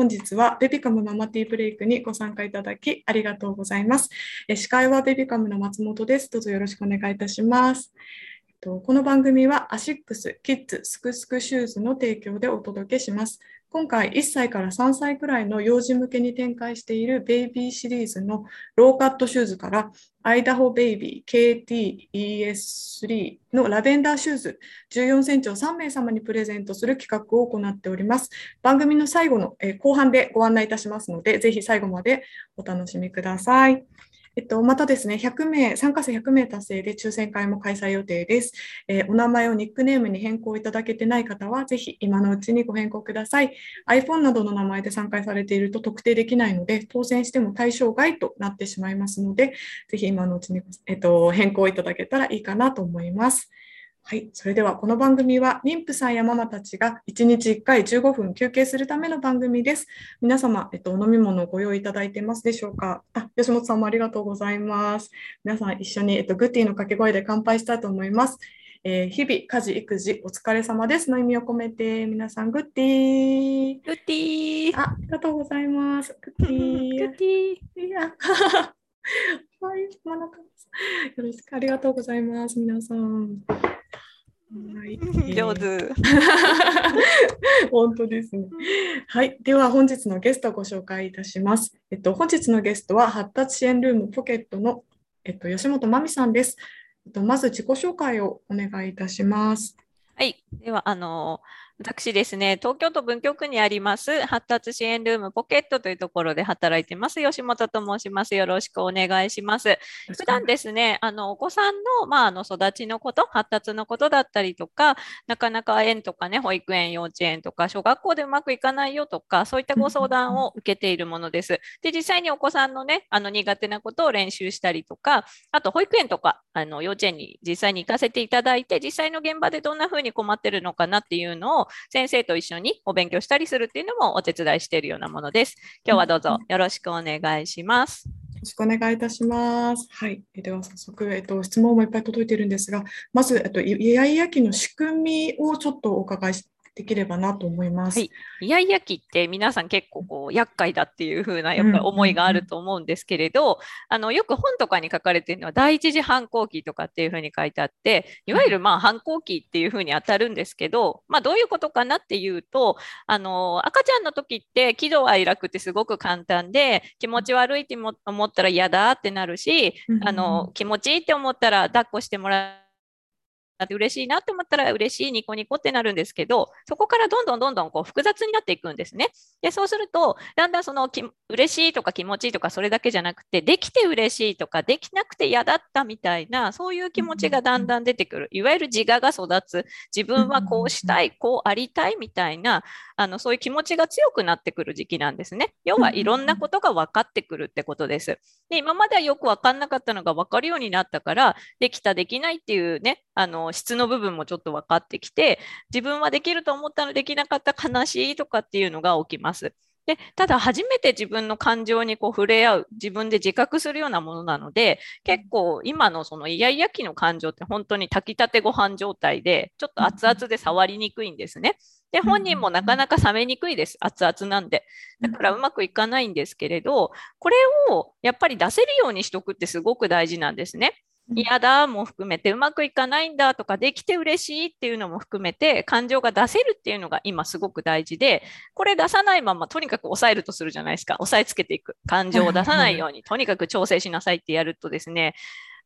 本日はベビカムママティーブレイクにご参加いただきありがとうございます。司会はベビカムの松本です。どうぞよろしくお願いいたします。この番組はアシックスキッズすくすくシューズの提供でお届けします。今回1歳から3歳くらいの幼児向けに展開しているベイビーシリーズのローカットシューズからアイダホベイビー KTES3 のラベンダーシューズ14センチを3名様にプレゼントする企画を行っております。番組の最後の後半でご案内いたしますので、ぜひ最後までお楽しみください。えっと、またですね、100名、参加者100名達成で抽選会も開催予定です。えー、お名前をニックネームに変更いただけてない方は、ぜひ今のうちにご変更ください。iPhone などの名前で参加されていると特定できないので、当選しても対象外となってしまいますので、ぜひ今のうちに、えっと、変更いただけたらいいかなと思います。はい、それではこの番組は妊婦さんやママたちが1日1回15分休憩するための番組です。皆様、えっと、お飲み物をご用意いただいてますでしょうか？あ吉本さんもありがとうございます。皆さん一緒に、えっと、グッティの掛け声で乾杯したいと思います。えー、日々、家事、育児、お疲れ様ですの意味を込めて、皆さん、グッティー。グッティー。あありがとうございます。グッティー。グッティー。はい、真中さん。よろしくありがとうございます、皆さん。はい、上手。本当ですね。はい、では本日のゲストをご紹介いたします。えっと本日のゲストは発達支援ルームポケットのえっと吉本真美さんです。えっとまず自己紹介をお願いいたします。はい、ではあの私ですね、東京都文京区にあります発達支援ルームポケットというところで働いてます。吉本と申します。よろしくお願いします。普段ですね、あのお子さんの,、まあ、あの育ちのこと、発達のことだったりとか、なかなか園とかね、保育園、幼稚園とか、小学校でうまくいかないよとか、そういったご相談を受けているものです。で、実際にお子さんのね、あの苦手なことを練習したりとか、あと保育園とかあの幼稚園に実際に行かせていただいて、実際の現場でどんな風に困ってるのかなっていうのを先生と一緒緒にお勉強したりするっていうのもお手伝いしているようなものです。今日はどうぞよろしくお願いします。よろしくお願いいたします。はい。では早速、えっと、質問もいっぱい届いているんですが、まず、えっと、イヤイヤ期の仕組みをちょっとお伺いしできればなと思います。はい、イヤイヤ期って皆さん結構こう厄介だっていう風なやっぱり思いがあると思うんですけれど、あのよく本とかに書かれているのは第一次反抗期とかっていう風に書いてあっていわゆるまあ反抗期っていう風に当たるんですけど、まあ、どういうことかなっていうとあの赤ちゃんの時って喜怒哀楽ってすごく簡単で気持ち悪いって思ったら嫌だってなるし、あの気持ちいいって思ったら抱っこしてもらって嬉しいなって思ったら嬉しいニコニコってなるんですけどそこからどんどんどんどんこう複雑になっていくんですね。でそうするとだんだんそのき嬉しいとか気持ちいいとかそれだけじゃなくてできて嬉しいとかできなくて嫌だったみたいなそういう気持ちがだんだん出てくるいわゆる自我が育つ自分はこうしたいこうありたいみたいなあのそういう気持ちが強くなってくる時期なんですね。要はいろんなことが分かってくるってことです。で今まではよく分かんなかったのが分かるようになったからできたできないっていうねあの質の部分もちょっと分かってきて自分はできると思ったのできなかった悲しいとかっていうのが起きます。でただ初めて自分の感情にこう触れ合う自分で自覚するようなものなので結構今のそのイヤイヤ期の感情って本当に炊きたてご飯状態でちょっと熱々で触りにくいんですね。で本人もなかなか冷めにくいです熱々なんでだからうまくいかないんですけれどこれをやっぱり出せるようにしとくってすごく大事なんですね。嫌だも含めてうまくいかないんだとかできて嬉しいっていうのも含めて感情が出せるっていうのが今すごく大事でこれ出さないままとにかく抑えるとするじゃないですか。抑えつけていく。感情を出さないようにとにかく調整しなさいってやるとですね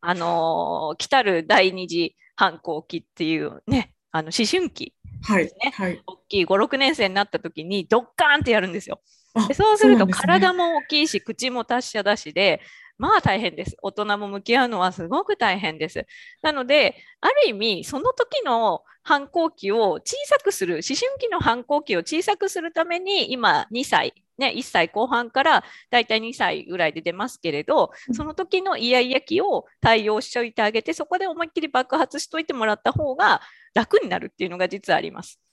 あのー、来たる第二次反抗期っていうねあの思春期ですね、はい。はい、大きい56年生になった時にドッカーンってやるんですよ。でそうすると体も大きいし、ね、口も達者だしでまあ大変です。大人も向き合うのはすごく大変です。なので、ある意味、その時の反抗期を小さくする、思春期の反抗期を小さくするために、今2歳、ね、1歳後半からだいたい2歳ぐらいで出ますけれど、その時のイヤイヤ期を対応しておいてあげて、そこで思いっきり爆発しといてもらった方が楽になるっていうのが実はあります。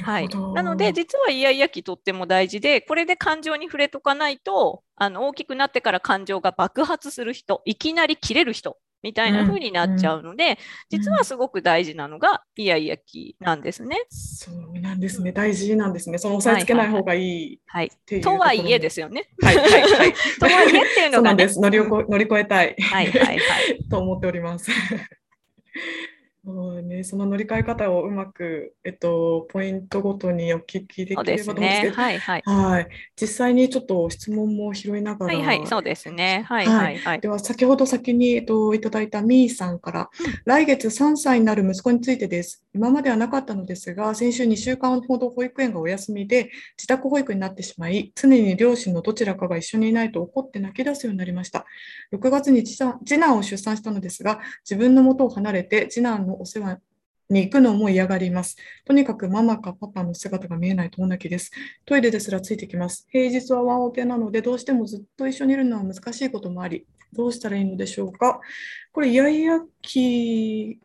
はい、なので実はイヤイヤ期とっても大事でこれで感情に触れとかないとあの大きくなってから感情が爆発する人いきなり切れる人みたいな風になっちゃうので、実はすごく大事なのがイヤイヤ期なんですね。そうなんですね。大事なんですね。その押さえつけない方がいいはい、とはいえですよね。はいはいはい。とはいえっていうのが、ね、乗り乗り越えたい。はいはいはい。と思っております。ね、その乗り換え方をうまく、えっと、ポイントごとにお聞きできればと思うんですけど、ね、はいはい、はい、実際にちょっと質問も拾いながら、はいはい、そうですね。はいはい、はい、では、先ほど先に、えっと、いただいたみーさんから、来月3歳になる息子についてです。今まではなかったのですが、先週2週間ほど保育園がお休みで、自宅保育になってしまい、常に両親のどちらかが一緒にいないと怒って泣き出すようになりました。6月に次男を出産したのですが、自分の元を離れて、次男のお世話に行くのも嫌がります。とにかくママかパパの姿が見えないとお泣きです。トイレですらついてきます。平日はワンオペなので、どうしてもずっと一緒にいるのは難しいこともあり、どうしたらいいのでしょうか？これ、イヤイヤ期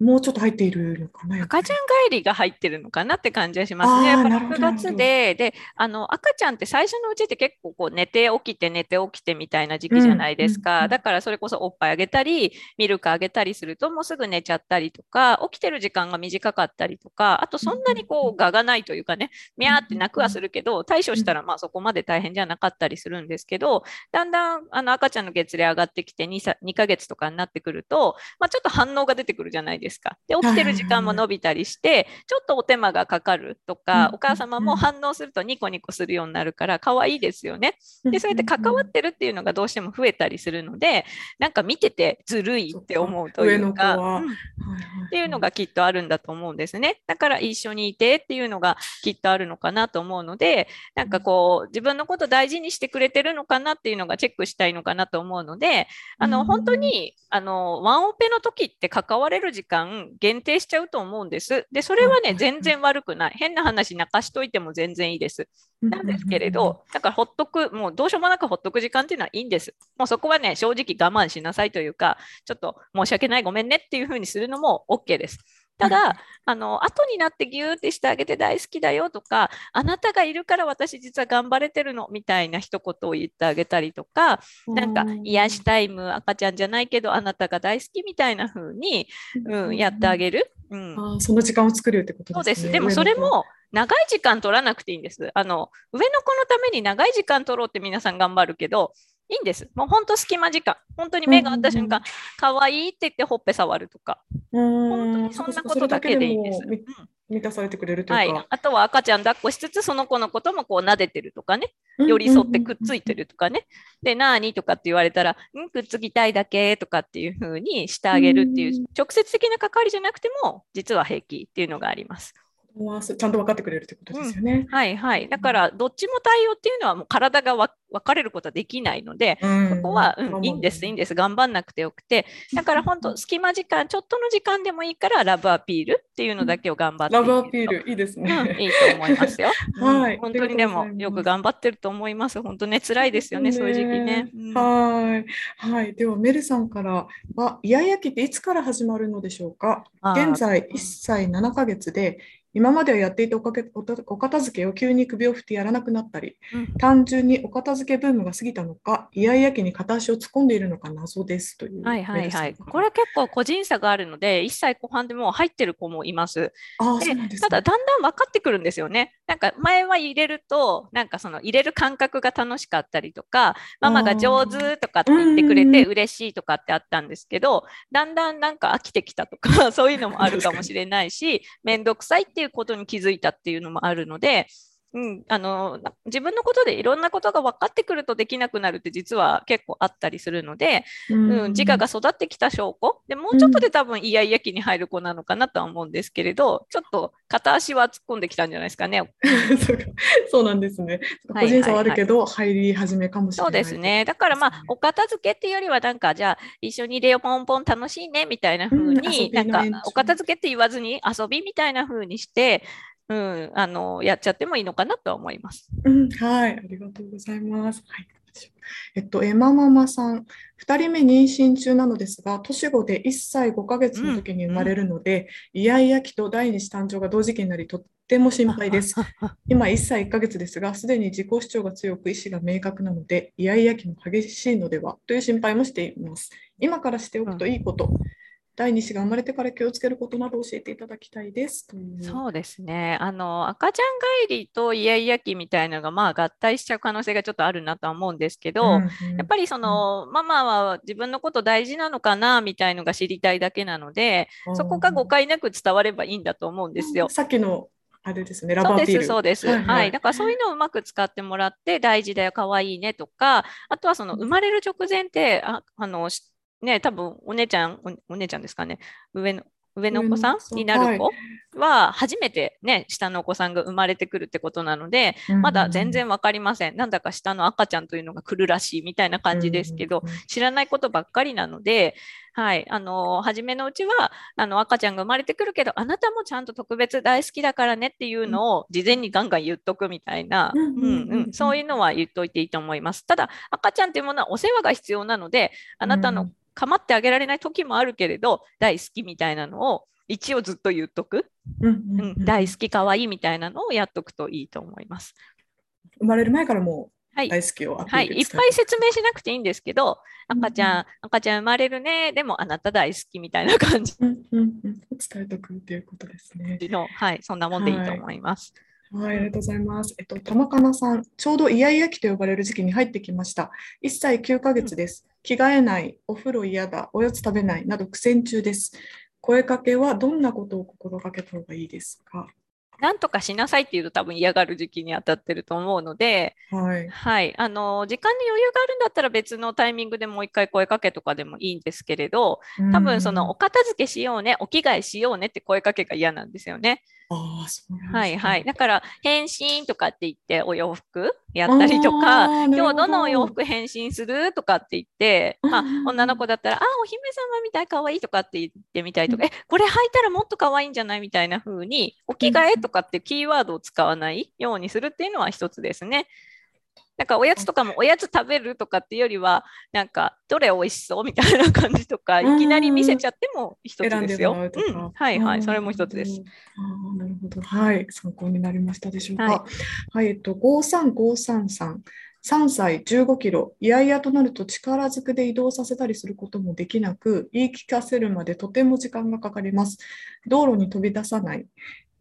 もうちょっと入っているのかな。赤ちゃん帰りが入ってるのかなって感じはしますね。やっぱ6月で、で、あの赤ちゃんって最初のうちって結構こう寝て起きて寝て起きてみたいな時期じゃないですか。うんうん、だからそれこそおっぱいあげたり、ミルクあげたりするともうすぐ寝ちゃったりとか、起きてる時間が短かったりとか、あとそんなにこう我がないというかね、みゃーって泣くはするけど、対処したらまあそこまで大変じゃなかったりするんですけど、だんだんあの赤ちゃんの月齢上がってきて 2, 2ヶ月とかになってくると、まあ、ちょっと反応が出てくるじゃないですか。で起きてる時間も伸びたりして、ちょっとお手間がかかるとか、お母様も反応するとニコニコするようになるから可愛いですよね。で、そうやって関わってるっていうのがどうしても増えたりするので、なんか見ててずるいって思うというか、うん、っていうのがきっとあるんだと思うんですね。だから一緒にいてっていうのがきっとあるのかなと思うので、なんかこう、自分のこと大事にしてくれてるのかなっていうのがチェックしたいのかなと思うので、あの、本当に、あの、ワンオペの時って関われる時間限定しちゃうと思うんです。で、それはね、全然悪くない。変な話泣かしといても全然いいです。なんですけれど、だからほっとく、もうどうしようもなくほっとく時間っていうのはいいんです。もうそこはね、正直我慢しなさいというか、ちょっと申し訳ない、ごめんねっていうふうにするのも OK です。ただ、あの後になってギューってしてあげて大好きだよとか、あなたがいるから私実は頑張れてるのみたいな一言を言ってあげたりとか、なんか癒しタイム、赤ちゃんじゃないけど、あなたが大好きみたいな風に、うん、やってあげる。うん、あその時間を作るってことですね。そうです。でもそれも長い時間取らなくていいんです。あの上の子のために長い時間取ろうって皆さん頑張るけど、いいんです。もう本当隙間時間。本当に目が合った瞬間、可、愛、いいって言ってほっぺ触るとか。本当にそんなことだけでいいんです。満たされてくれるというか、はい、あとは赤ちゃん抱っこしつつその子のこともこう撫でてるとかね寄り添ってくっついてるとかね、でなーにとかって言われたらんくっつきたいだけとかっていう風にしてあげるっていう直接的な関わりじゃなくても実は平気っていうのがあります。ちゃんと分かってくれるってことですよね。うん、はいはい。だからどっちも対応っていうのはもう体が分かれることはできないので、うん、そこは、うん、いいんですいいんです頑張んなくてよくて、だから本当隙間時間ちょっとの時間でもいいからラブアピールっていうのだけを頑張ってラブアピールいいですね。いいと思いますよ。はい。本当にでもよく頑張ってると思います。本当ね辛いですよね、ね、正直ね。はいはいではメルさんからはイヤイヤ期っていつから始まるのでしょうか？現在1歳7ヶ月で今まではやっていたおかけお片付けを急に首を振ってやらなくなったり、うん、単純にお片付けブームが過ぎたのか、イヤイヤ期に片足を突っ込んでいるのか謎ですという。はいはいはい。これは結構個人差があるので、1歳後半でも入ってる子もいます。あそうなんです、ね、ただ、だんだん分かってくるんですよね。なんか前は入れると、なんかその入れる感覚が楽しかったりとか、ママが上手とかって言ってくれて嬉しいとかってあったんですけど、だんだんなんか飽きてきたとか、そういうのもあるかもしれないし、めんどくさいっていうことに気づいたっていうのもあるので、うん、あの自分のことでいろんなことが分かってくるとできなくなるって実は結構あったりするので、うん、うん、自我が育ってきた証拠でもうちょっとで多分イヤイヤ期に入る子なのかなとは思うんですけれどちょっと片足は突っ込んできたんじゃないですかね。そうなんですね。個人差はあるけど、入り始めかもしれない。そうですね。だからまあお片付けっていうよりはなんかじゃあ一緒に入れよポンポン楽しいねみたいな風に、うん、なんかお片付けって言わずに遊びみたいな風にしてうん、あのやっちゃってもいいのかなと思います。うん、はい、ありがとうございます。はいえっと、エマママさん、2人目妊娠中なのですが、年子で1歳5ヶ月の時に生まれるので、イヤイヤ期と第二子誕生が同時期になり、とても心配です。今1歳1ヶ月ですが、すでに自己主張が強く意思が明確なので、イヤイヤ期も激しいのではという心配もしています。今からしておくといいこと、第2子が生まれてから気をつけることなど教えていただきたいです。そうですね。あの、赤ちゃん帰りとイヤイヤ期みたいなのが、まあ、合体しちゃう可能性がちょっとあるなとは思うんですけど、うんうんやっぱりその、ママは自分のこと大事なのかなみたいのが知りたいだけなので、そこが誤解なく伝わればいいんだと思うんですよ。さっきのあれですね、ラそうです、バービール。そうです。はいはい、はいだからそういうのをうまく使ってもらって、大事だよ、可愛いねとか、あとはその生まれる直前って、ああの、しね、多分お姉ちゃん、おお姉ちゃんですかね、上の、上のお子さんになる子は、初めてね、下のお子さんが生まれてくるってことなので、まだ全然わかりません。なんだか下の赤ちゃんというのが来るらしいみたいな感じですけど、知らないことばっかりなので、はい、あの初めのうちはあの赤ちゃんが生まれてくるけどあなたもちゃんと特別大好きだからねっていうのを事前にガンガン言っとくみたいな、うんうんそういうのは言っといていいと思います。ただ赤ちゃんっていうものはお世話が必要なのであなたのうん構ってあげられない時もあるけれど大好きみたいなのを一応ずっと言っとく、うん大好き可愛いみたいなのをやっとくといいと思います。生まれる前からもはい。う大好きをはい、いっぱい説明しなくていいんですけど、うん赤ちゃん、赤ちゃん生まれるね、でもあなた大好きみたいな感じ。うんうんうん伝えておくということですね。の、はい、そんなもんでいいと思います。はい、ありがとうございます。えっと、玉かなさん、ちょうどイヤイヤ期と呼ばれる時期に入ってきました。1歳9ヶ月です。着替えない、お風呂嫌だ、おやつ食べないなど苦戦中です。声かけはどんなことを心がけた方がいいですか？なんとかしなさいっていうと多分嫌がる時期に当たってると思うので、はい。はい、あの時間に余裕があるんだったら別のタイミングでもう一回声かけとかでもいいんですけれど、多分そのお片付けしようね、お着替えしようねって声かけが嫌なんですよね。はいはい。だから、変身とかって言ってお洋服やったりとあか、今日どのお洋服変身するとかって言って、まあ女の子だったら、あ、お姫様みたい可愛いとかって言ってみたりとか、え、これ履いたらもっと可愛いんじゃないみたいな風に、お着替えとかってキーワードを使わないようにするっていうのは一つですね。なんかおやつとかもおやつ食べるとかっていうよりは、なんかどれ美味しそうみたいな感じとか、うんいきなり見せちゃっても一つでですよ。うとか。うん、はいはい、それも一つです。。あーなるほど。はい。参考になりましたでしょうか。ははい。えっと、53533。3歳15キロ、いやいやとなると力ずくで移動させたりすることもできなく、言い聞かせるまでとても時間がかかります。道路に飛び出さない。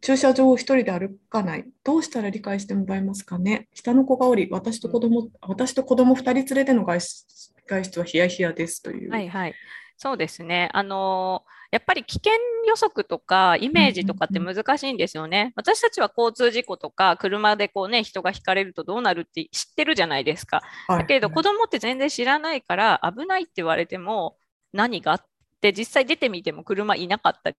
駐車場を一人で歩かない。どうしたら理解してもらえますかね？下の子がおり、私と子供、私と子供2人連れでの外出外出はヒヤヒヤですという。はいはい。そうですね。あのーやっぱり危険予測とかイメージとかって難しいんですよね。私たちは交通事故とか車でこうね、人がひかれるとどうなるって知ってるじゃないですか。はいだけれど子供って全然知らないから危ないって言われても何があって実際出てみても車いなかった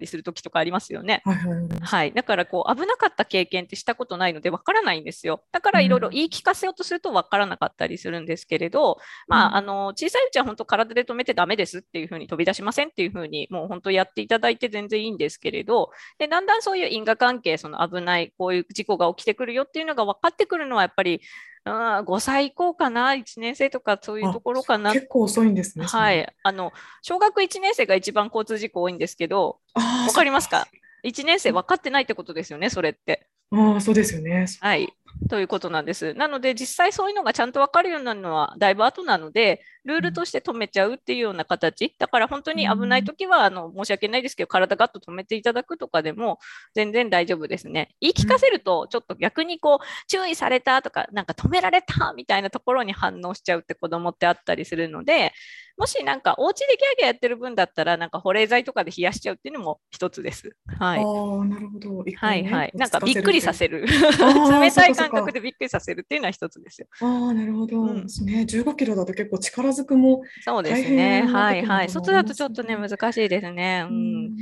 りする時とかありますよね。はいはいはいはい、だからこう危なかった経験ってしたことないのでわからないんですよ。だからいろいろ言い聞かせようとするとわからなかったりするんですけれど、まうんあ、あの小さいうちは本当体で止めてダメですっていうふうに飛び出しませんっていうふうにもう本当やっていただいて全然いいんですけれどでだんだんそういう因果関係その危ないこういう事故が起きてくるよっていうのが分かってくるのはやっぱり、うん、5歳以降かな1年生とかそういうところかな結構遅いんですね。は。い、あの小学1年生が一番交通事故多いんですけどわわかりますか ?1 年生分かってないってことですよね、それって。ああ、そうですよね。はい。ということなんです。なので、実際そういうのがちゃんと分かるようになるのはだいぶ後なので、ルールとして止めちゃうっていうような形。だから本当に危ないときは、あの申し訳ないですけど、体ガッと止めていただくとかでも全然大丈夫ですね。言い聞かせると、ちょっと逆にこう、注意されたとか、なんか止められたみたいなところに反応しちゃうって子供ってあったりするので、もしなんかお家でギャーギャーやってる分だったら、なんか保冷剤とかで冷やしちゃうっていうのも一つです。はい。ああ、なるほど。一はいはい。なんかびっくりさせる。冷たい感覚でびっくりさせるっていうのは一つですよ。ああ、なるほど。うんですね、15キロだと結構力ずくも。そうですね。なはいはい。外だとちょっとね、難しいですね。う。うん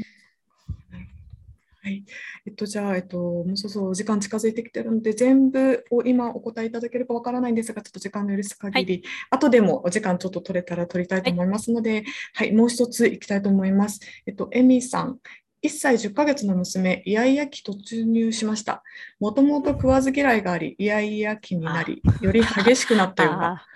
はい。えっと、じゃあ、えっと、もうそろそろお時間近づいてきてるので、全部を今お答えいただけるかわからないんですが、ちょっと時間の許す限り、後でもお時間ちょっと取れたら取りたいと思いますので、はい、もう一ついきたいと思います。えっと、エミさん。1歳10ヶ月の娘、イヤイヤ期突入しました。もともと食わず嫌いがあり、イヤイヤ期になり、より激しくなったような。あ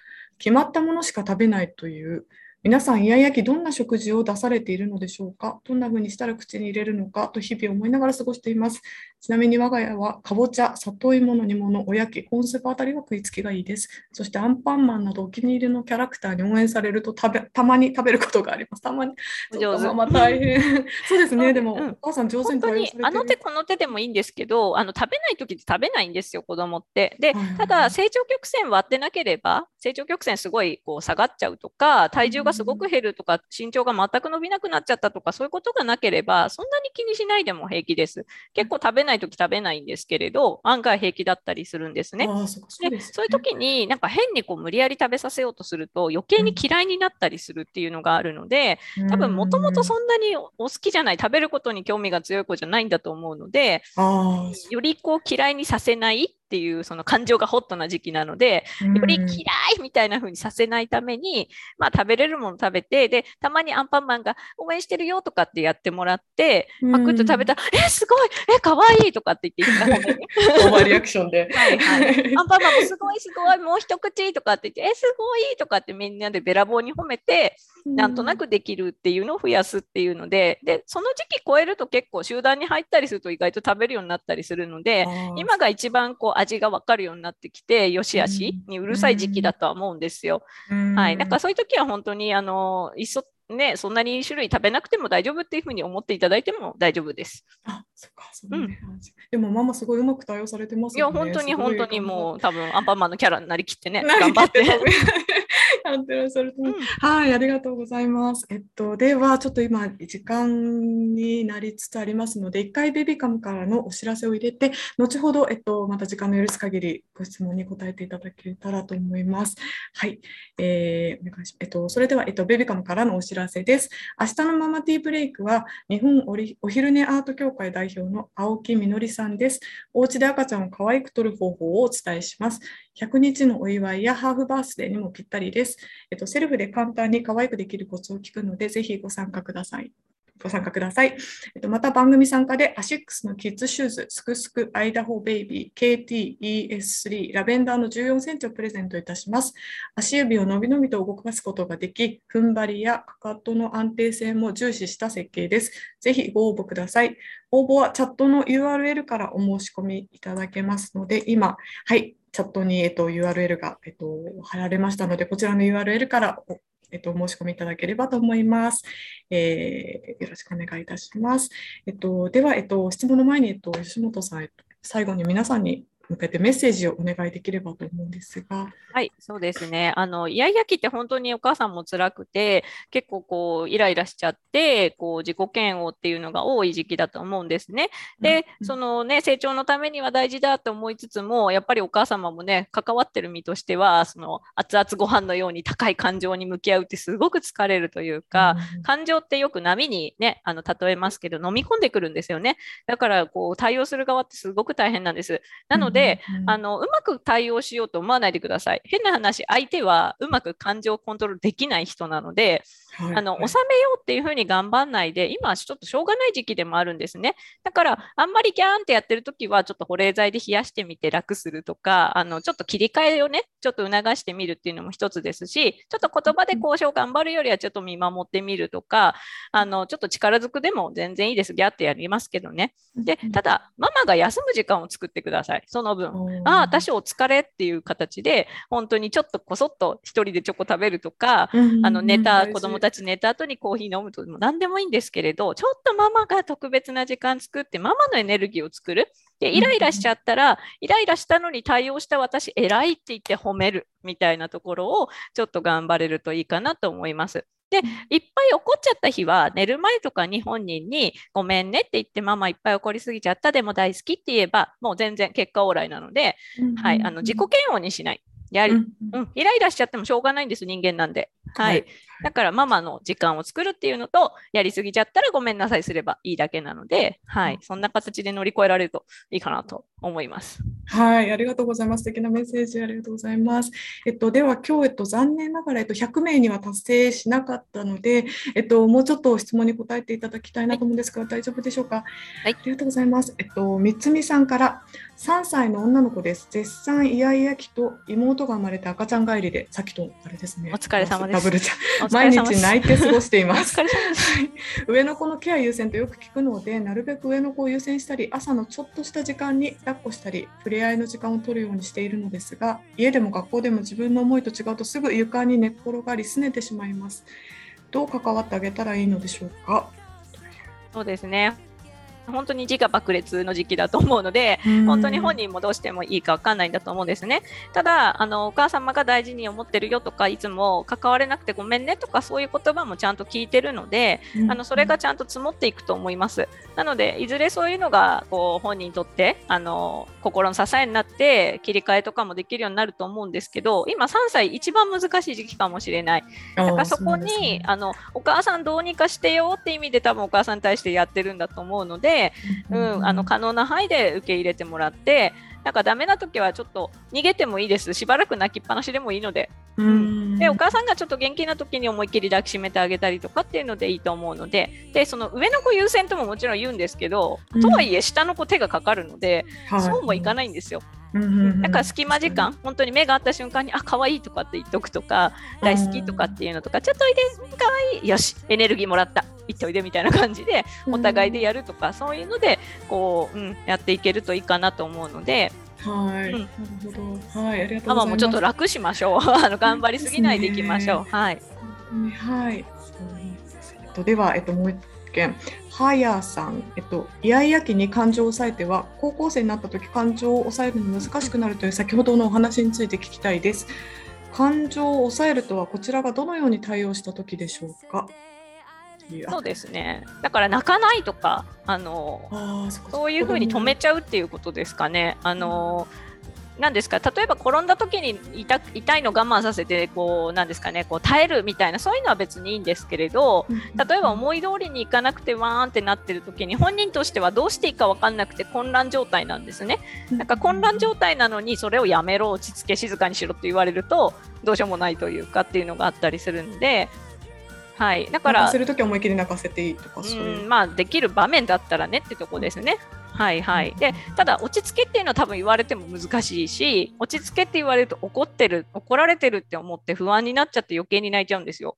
決まったものしか食べないという皆さん、イヤイヤ期どんな食事を出されているのでしょうか？どんな風にしたら口に入れるのか？と日々思いながら過ごしています。ちなみに我が家はかぼちゃ、里芋の煮物、おやき、コーンスープあたりが食いつきがいいです。そしてアンパンマンなどお気に入りのキャラクターに応援されると食べたまに食べることがあります。たまに。上手。まあ大変。そうですね。でも、うん、お母さん上手に対応。あの手この手でもいいんですけど、あの食べない時って食べないんですよ、子供って。で、ただ成長曲線割ってなければ、成長曲線すごいこう下がっちゃうとか、体重がすごく減るとか、か身長が全く伸びなくなっちゃったとかそういうことがなければそんなに気にしないでも平気です。結構食べないとき食べないんですけれど案外平気だったりするんですね。そうでそういう時になんか変にこう無理やり食べさせようとすると余計に嫌いになったりするっていうのがあるので、多分もともとそんなにお好きじゃない食べることに興味が強い子じゃないんだと思うのでよりこう嫌いにさせないっていうその感情がホットな時期なので、やっぱり嫌いみたいな風にさせないために、まあ、食べれるもの食べて、で、たまにアンパンマンが応援してるよとかってやってもらって、パクッと食べたら、え、すごい、え、かわいいとかって言って言った オーバーリアクションで。はいはい。アンパンマンもすごいすごい、もう一口とかって言って、え、すごいとかってみんなでべらぼうに褒めて、なんとなくできるっていうのを増やすっていうので、で、その時期超えると結構集団に入ったりすると意外と食べるようになったりするので、今が一番こう味が分かるようになってきて、よしあしにうるさい時期だとは思うんですよ。はい。だからそういう時は本当に、あの、いっそね、そんなに種類食べなくても大丈夫っていうふうに思っていただいても大丈夫です。あ、そっか、そうん、でもママすごいうまく対応されてますよね。いや、本当に本当にもう多分アンパンマンのキャラになりきってね、頑張って。やってらっしゃると、うん、はい、ありがとうございます。えっと、では、ちょっと今、時間になりつつありますので、一回ベビカムからのお知らせを入れて、後ほど、えっと、また時間の許す限り、ご質問に答えていただけたらと思います。はい、えー、お願いしえっと、それでは、えっと、ベビカムからのお知らせです。明日のママティーブレイクは、日本お昼寝アート協会代表の青木みのりさんです。お家で赤ちゃんを可愛く撮る方法をお伝えします。100日のお祝いやハーフバースデーにもぴったりです。えっと、セルフで簡単に可愛くできるコツを聞くので、ぜひご参加ください。ご参加ください。えっと、また番組参加でアシックスのキッズシューズ、すくすくアイダホベイビー、KTES3、ラベンダーの14センチをプレゼントいたします。足指を伸び伸びと動かすことができ、踏ん張りやかかとの安定性も重視した設計です。ぜひご応募ください。応募はチャットの URL からお申し込みいただけますので、今、はい、チャットに、えっと、URL が、えっと、貼られましたので、こちらの URL からえっと、申し込みいただければと思います。えー、よろしくお願いいたします。えっと、では、えっと、質問の前に、えっと、吉本さん、最後に皆さんに向けてメッセージをお願いできればと思うんですが。はい、そうですね。あの、イヤイヤ期って本当にお母さんも辛くて、結構こう、イライラしちゃって、こう、自己嫌悪っていうのが多い時期だと思うんですね。で、うん、そのね、成長のためには大事だと思いつつも、やっぱりお母様もね、関わってる身としては、その、熱々ご飯のように高い感情に向き合うってすごく疲れるというか、うん、感情ってよく波にね、あの、例えますけど、飲み込んでくるんですよね。だから、こう、対応する側ってすごく大変なんです。なので、で、うん、あのうまく対応しようと思わないでください。変な話、相手はうまく感情をコントロールできない人なので、はい、あの収めようっていうふうに頑張んないで、今ちょっとしょうがない時期でもあるんですね。だから、あんまりギャーンってやってる時は、ちょっと保冷剤で冷やしてみて楽するとか、あのちょっと切り替えをね、ちょっと促してみるっていうのも一つですし、ちょっと言葉で交渉頑張るよりはちょっと見守ってみるとか、あのちょっと力ずくでも全然いいです。ギャーってやりますけどね。で、ただ、ママが休む時間を作ってください。その分。ああ、私お疲れっていう形で、本当にちょっとこそっと一人でチョコ食べるとか、あの寝た、子供たち寝た後にコーヒー飲むとも何でもいいんですけれど、ちょっとママが特別な時間作って、ママのエネルギーを作る。で、イライラしちゃったら、イライラしたのに対応した私、偉いって言って褒めるみたいなところをちょっと頑張れるといいかなと思います。で、いっぱい怒っちゃった日は、寝る前とかに本人に、ごめんねって言って、ママいっぱい怒りすぎちゃった、でも大好きって言えば、もう全然結果オーライなので、はい、あの自己嫌悪にしない。やり、うん、うん、イライラしちゃってもしょうがないんです、人間なんで。はい。はい、だから、ママの時間を作るっていうのと、やりすぎちゃったらごめんなさいすればいいだけなので、はい。そんな形で乗り越えられるといいかなと思います。はい、ありがとうございます。素敵なメッセージありがとうございます。えっと、では今日、えっと、残念ながら、えっと、100名には達成しなかったので、えっと、もうちょっと質問に答えていただきたいなと思うんですが、はい、大丈夫でしょうか？はい、ありがとうございます。えっと、三つみさんから、3歳の女の子です。絶賛イヤイヤ期と妹が生まれて赤ちゃん帰りで、さっきとあれですね。お疲れ様です。ダブルちゃん。毎日泣いて過ごしています。上の子のケア優先とよく聞くので、なるべく上の子を優先したり、朝のちょっとした時間に抱っこしたり、触れ合いの時間を取るようにしているのですが、家でも学校でも自分の思いと違うとすぐ床に寝っ転がり、拗ねてしまいます。どう関わってあげたらいいのでしょうか？そうですね。本当に自我爆裂の時期だと思うので、本当に本人もどうしてもいいか分かんないんだと思うんですね。ただ、あのお母様が大事に思ってるよとか、いつも関われなくてごめんねとか、そういう言葉もちゃんと聞いてるので、あのそれがちゃんと積もっていくと思います。なので、いずれそういうのがこう本人にとってあの心の支えになって、切り替えとかもできるようになると思うんですけど、今、3歳、一番難しい時期かもしれない。だからそこに、ね、あのお母さんどうにかしてよって意味で多分お母さんに対してやってるんだと思うので、うん、あの可能な範囲で受け入れてもらってなんかダメな時はちょっと逃げてもいいです。しばらく泣きっぱなしでもいいので,、うん、でお母さんがちょっと元気な時に思いっきり抱きしめてあげたりとかっていうのでいいと思うので。でその上の子優先とももちろん言うんですけど、とはいえ下の子手がかかるので、そうもいかないんですよ。だから隙間時間、本当に目が合った瞬間に、あ、可愛いとかって言っとくとか、大好きとかっていうのとか、ちょっとおいで、可愛いよし、エネルギーもらった、行っておいでみたいな感じで、お互いでやるとか、そういうので、こう、うん、やっていけるといいかなと思うので、はい、うん、なるほど。はい、ありがとうございます。ママもちょっと楽しましょう。あの頑張りすぎないでいきましょう。はい。はい。えっとではえっともう一件。はやさん、えっと、イヤイヤ期に感情を抑えては、高校生になった時感情を抑えるの難しくなるという先ほどのお話について聞きたいです。感情を抑えるとは、こちらがどのように対応した時でしょうか？そうですね。だから泣かないとか、あのそういうふうに止めちゃうっていうことですかね。あの、うん何ですか？例えば転んだ時に痛痛いの我慢させてこうなんですかね？こう耐えるみたいなそういうのは別にいいんですけれど例えば思い通りにいかなくてわーんってなってる時に本人としてはどうしていいか分かんなくて混乱状態なんですね。なんか混乱状態なのにそれをやめろ落ち着け静かにしろって言われるとどうしようもないというかっていうのがあったりするんではい、だから。するときは思いっきり泣かせていいとか、そういう。まあ、できる場面だったらねってとこですね。はいはい。で、ただ、落ち着けっていうのは多分言われても難しいし、落ち着けって言われると怒ってる、怒られてるって思って不安になっちゃって余計に泣いちゃうんですよ。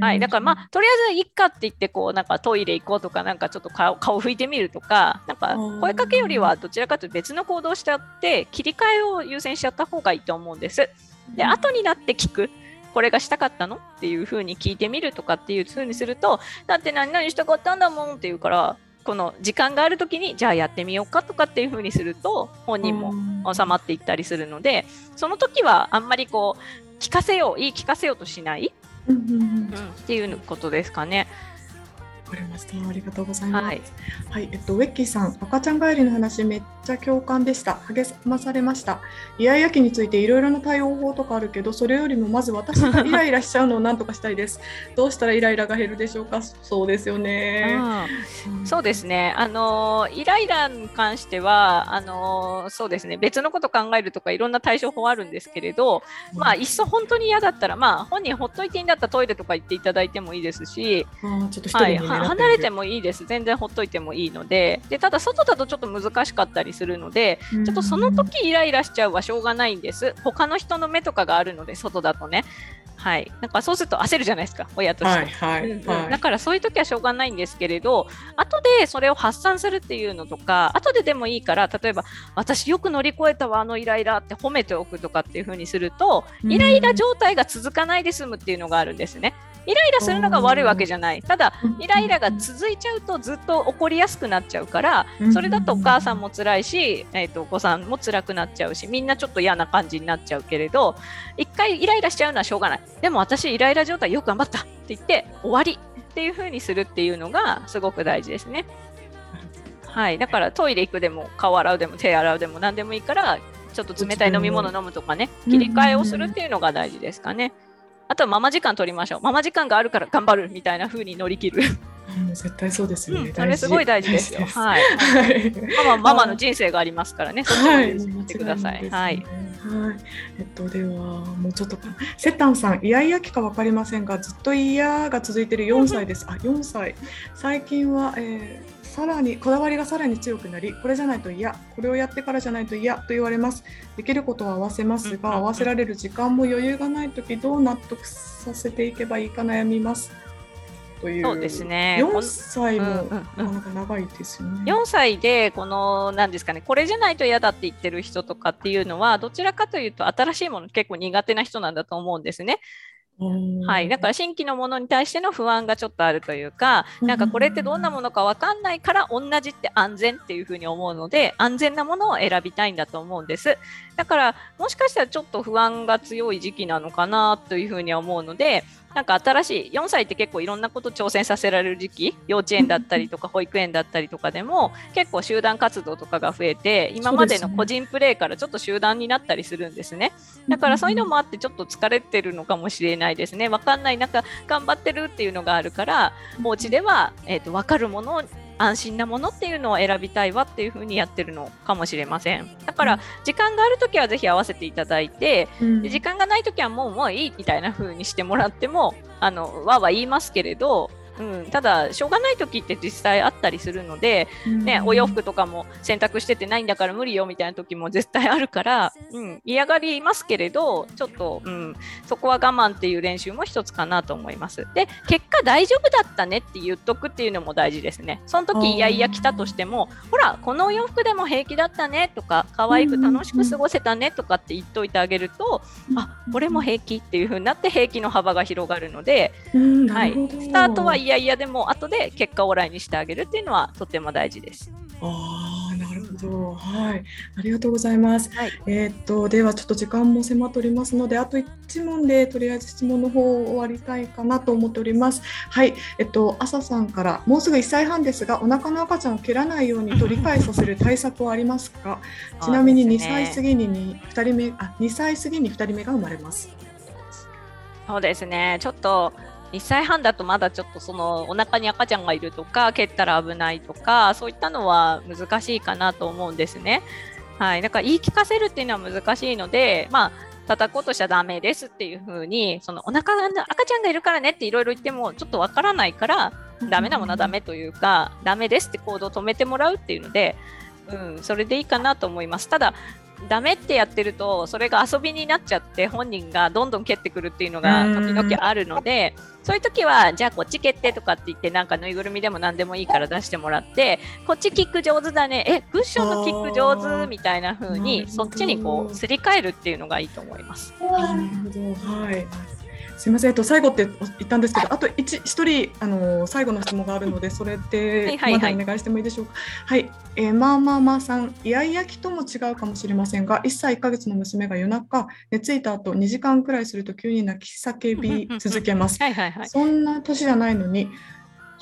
はい、だからまあとりあえずいっかって言ってこうなんかトイレ行こうとかなんかちょっと顔顔拭いてみるとかなんか声かけよりはどちらかというと別の行動しちゃって切り替えを優先しちゃった方がいいと思うんです。で後になって聞く。これがしたかったの？っていうふうに聞いてみるとかっていうふうにするとだって何々したかったんだもんって言うからこの時間がある時にじゃあやってみようかとかっていうふうにすると本人も収まっていったりするのでその時はあんまりこう聞かせよう言い聞かせようとしない、うん、っていうことですかね。かりました。ありがとうございます。はい、はい、えっとウェッキーさん、赤ちゃん帰りの話めっちゃ共感でした。励まされました。イヤイヤ期についていろいろな対応法とかあるけど、それよりもまず私がイライラしちゃうのをなんとかしたいです。どうしたらイライラが減るでしょうか？そうですよね。うん、そうですね。あのイライラに関してはあのそうですね。別のこと考えるとかいろんな対処法あるんですけれど、まあいっそ本当に嫌だったらまあ本人ほっといていいんだったらトイレとか行っていただいてもいいですし、ちょっと一人に、はい離れてもいいです。全然ほっといてもいいので、でただ外だとちょっと難しかったりするので、ちょっとその時イライラしちゃうはしょうがないんです。他の人の目とかがあるので、外だとね。はい、なんかそうすると焦るじゃないですか、親として。はいはいはい、だからそういう時はしょうがないんですけれど、後でそれを発散するっていうのとか、後ででもいいから、例えば、私よく乗り越えたわ、あのイライラって褒めておくとかっていうふうにすると、イライラ状態が続かないで済むっていうのがあるんですね。イライラするのが悪いわけじゃない。ただ、イライラが続いちゃうとずっと起こりやすくなっちゃうから、それだとお母さんも辛いし、えー、とお子さんも辛くなっちゃうし、みんなちょっと嫌な感じになっちゃうけれど、一回イライラしちゃうのはしょうがない。でも私、イライラ状態よく頑張ったって言って終わりっていう風にするっていうのがすごく大事ですね。はい、だからトイレ行くでも顔洗うでも手洗うでも何でもいいからちょっと冷たい飲み物飲むとかね切り替えをするっていうのが大事ですかね。あとはママ時間取りましょう。ママ時間があるから頑張るみたいな風に乗り切る。もう絶対そうですよね。うん、それすごい大事ですよ。大事はい。はい。ママママの人生がありますからね。そっちもはい、見てください。はい。はい。えっと、では、もうちょっと。セッタンさん、イヤイヤ期かわかりませんが、ずっとイヤが続いている4歳です。あ、4歳。最近は、えーさらにこだわりがさらに強くなりこれじゃないと嫌これをやってからじゃないと嫌と言われますできることは合わせますが合わせられる時間も余裕がないときどう納得させていけばいいか悩みますというそうですね。4歳もなか長いですよね。4歳でこの何ですかねこれじゃないと嫌だって言ってる人とかっていうのはどちらかというと新しいもの結構苦手な人なんだと思うんですね。はい、だから新規のものに対しての不安がちょっとあるというか、なんかこれってどんなものか分かんないから同じって安全っていうふうに思うので安全なものを選びたいんだと思うんです。だからもしかしたらちょっと不安が強い時期なのかなというふうには思うので、なんか新しい4歳って結構いろんなこと挑戦させられる時期幼稚園だったりとか保育園だったりとかでも結構集団活動とかが増えて今までの個人プレーからちょっと集団になったりするんですね。だからそういうのもあってちょっと疲れてるのかもしれないですね。分かんない。中頑張ってるっていうのがあるからお家では、えー、と分かるものを安心なものっていうのを選びたいわっていうふうにやってるのかもしれません。だから時間があるときはぜひ合わせていただいてうん。で時間がないときはもうもういいみたいな風にしてもらってもあのわーわー言いますけれど、うん、ただしょうがないときって実際あったりするので、ね、お洋服とかも洗濯しててないんだから無理よみたいな時も絶対あるから、うん、嫌がりますけれどちょっと、うん、そこは我慢っていう練習も一つかなと思います。で結果大丈夫だったねって言っとくっていうのも大事ですね。その時いやいや来たとしてもほらこのお洋服でも平気だったねとか可愛く楽しく過ごせたねとかって言っといてあげると、あこれも平気っていう風になって平気の幅が広がるので、うん。はないスタートはいやいやでも後で結果オーライにしてあげるっていうのはとても大事です。ああ、なるほど。はい。ありがとうございます。はいえーっと、ではちょっと時間も迫っておりますので、あと1問でとりあえず質問の方を終わりたいかなと思っております。はい。えっと、朝さんから、もうすぐ1歳半ですが、お腹の赤ちゃんを蹴らないようにと理解させる対策はありますか？ちなみに2歳過ぎに2人目、あ、2歳過ぎに2人目が生まれます。そうですねちょっと1歳半だとまだちょっとそのお腹に赤ちゃんがいるとか蹴ったら危ないとかそういったのは難しいかなと思うんですね。はい、だから言い聞かせるっていうのは難しいので、まあ叩こうとしちゃダメですっていう風にそのお腹が赤ちゃんがいるからねっていろいろ言ってもちょっとわからないからダメなものはダメというかダメですって行動を止めてもらうっていうので、うん、それでいいかなと思います。ただダメってやってるとそれが遊びになっちゃって本人がどんどん蹴ってくるっていうのが時々あるのでそういう時はじゃあこっち蹴ってとかって言ってなんかぬいぐるみでも何でもいいから出してもらってこっちキック上手だねえクッションのキック上手みたいな風にそっちにこうすり替えるっていうのがいいと思います。なるほど。はい。すみません、えっと、最後って言ったんですけど、あと一一人、あの、最後の質問があるので、それはでい、はいはいまだお願いしてもいいでしょうか？はい、えーまあまあまあさん、イヤイヤ期とも違うかもしれませんが、1歳1ヶ月の娘が夜中、寝ついた後2時間くらいすると急に泣き叫び続けます。はいはいはい。そんな年じゃないのに、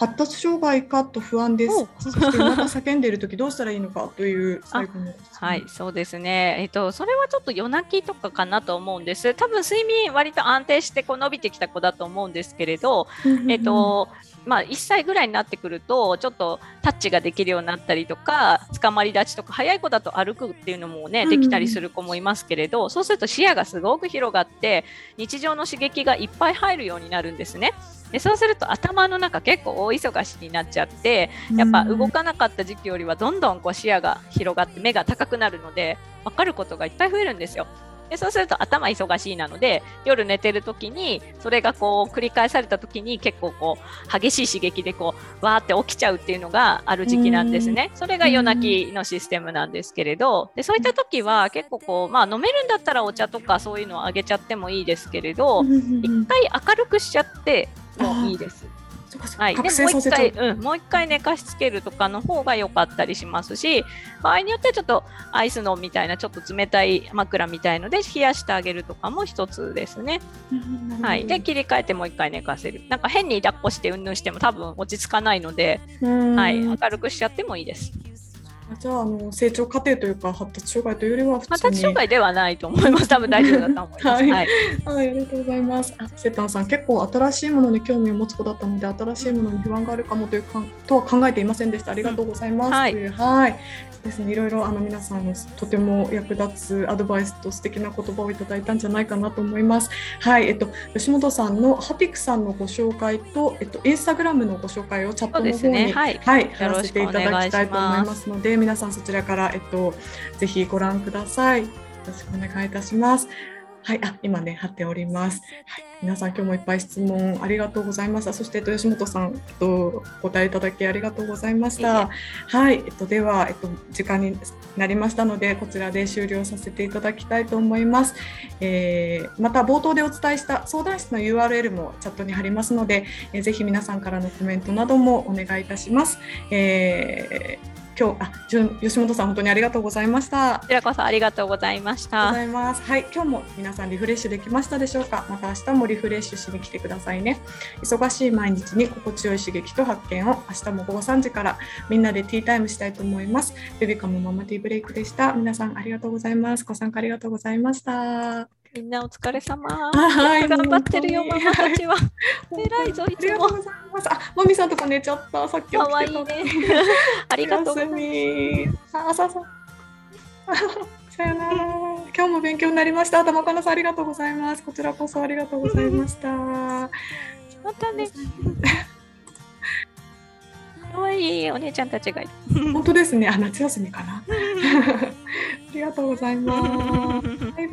発達障害かと不安ですお。そして夜中叫んでいるときどうしたらいいのかという最後のはい、そうですね。えっと、それはちょっと夜泣きとかかなと思うんです。多分睡眠割と安定してこう伸びてきた子だと思うんですけれど、えっと、まあ、1歳ぐらいになってくるとちょっとタッチができるようになったりとか捕まり立ちとか早い子だと歩くっていうのもねうんできたりする子もいますけれど、そうすると視野がすごく広がって日常の刺激がいっぱい入るようになるんですね。でそうすると頭の中結構大忙しになっちゃってやっぱ動かなかった時期よりはどんどんこう視野が広がって目が高くなるので分かることがいっぱい増えるんですよ。でそうすると頭忙しいなので夜寝てる時にそれがこう繰り返された時に結構こう激しい刺激でこうわーって起きちゃうっていうのがある時期なんですね。それが夜泣きのシステムなんですけれどでそういった時は結構こうまあ飲めるんだったらお茶とかそういうのをあげちゃってもいいですけれど一回明るくしちゃってもいいです。はい、でもう一回、うん、もう一回寝かしつけるとかの方が良かったりしますし場合によってはちょっとアイスのみたいなちょっと冷たい枕みたいので冷やしてあげるとかも一つですね。はい、で切り替えてもう一回寝かせる。なんか変に抱っこしてうんぬんしても多分落ち着かないので、はい、明るくしちゃってもいいです。じゃああの成長過程というか発達障害というよりは普通に発達障害ではないと思います。多分大丈夫だと思います。はいはい。はい、ありがとうございます。あ、セタンさん、結構新しいものに興味を持つ子だったので、新しいものに不安があるかもというかとは考えていませんでした。ありがとうございます。うんはいはい。ですね、いろいろあの皆さんのとても役立つアドバイスと素敵な言葉をいただいたんじゃないかなと思います。はい、えっと吉本さんのハピクさんのご紹介と、えっとインスタグラムのご紹介をチャットの方に、ねはいはい、よ貼らせていただきたいと思いますので、皆さんそちらからえっとぜひご覧ください。よろしくお願いいたします。はい、あ、今ね、貼っております。はい、皆さん、今日もいっぱい質問ありがとうございました。そして、えっと、吉本さんとお答えいただきありがとうございました。はい、えっと、では、えっと、時間になりましたので、こちらで終了させていただきたいと思います。えーまた、冒頭でお伝えした相談室の URL もチャットに貼りますので、えーぜひ皆さんからのコメントなどもお願いいたします。えー今日あじゅん吉本さん本当にありがとうございました。こちらこそありがとうございましありがとうごた。ざいます。はい、今日も皆さんリフレッシュできましたでしょうか？また明日もリフレッシュしに来てくださいね。忙しい毎日に心地よい刺激と発見を明日も午後3時からみんなでティータイムしたいと思います。ベビカムママティーブレイクでした。皆さんありがとうございます。ご参加ありがとうございました。みんなお疲れ様。はい頑張ってるよ、ママたちは。偉いぞ、いつもあもみさんとこ寝ちゃった。さっきかわいいね。ありがとうございおます。あ、ささ。さよなら。今日も勉強になりました。玉かなさんありがとうございます。こちらこそありがとうございました。またね。かわいいお姉ちゃんたちがいる。本当ですね。あ、夏休みかな。ありがとうございます。バイバイ。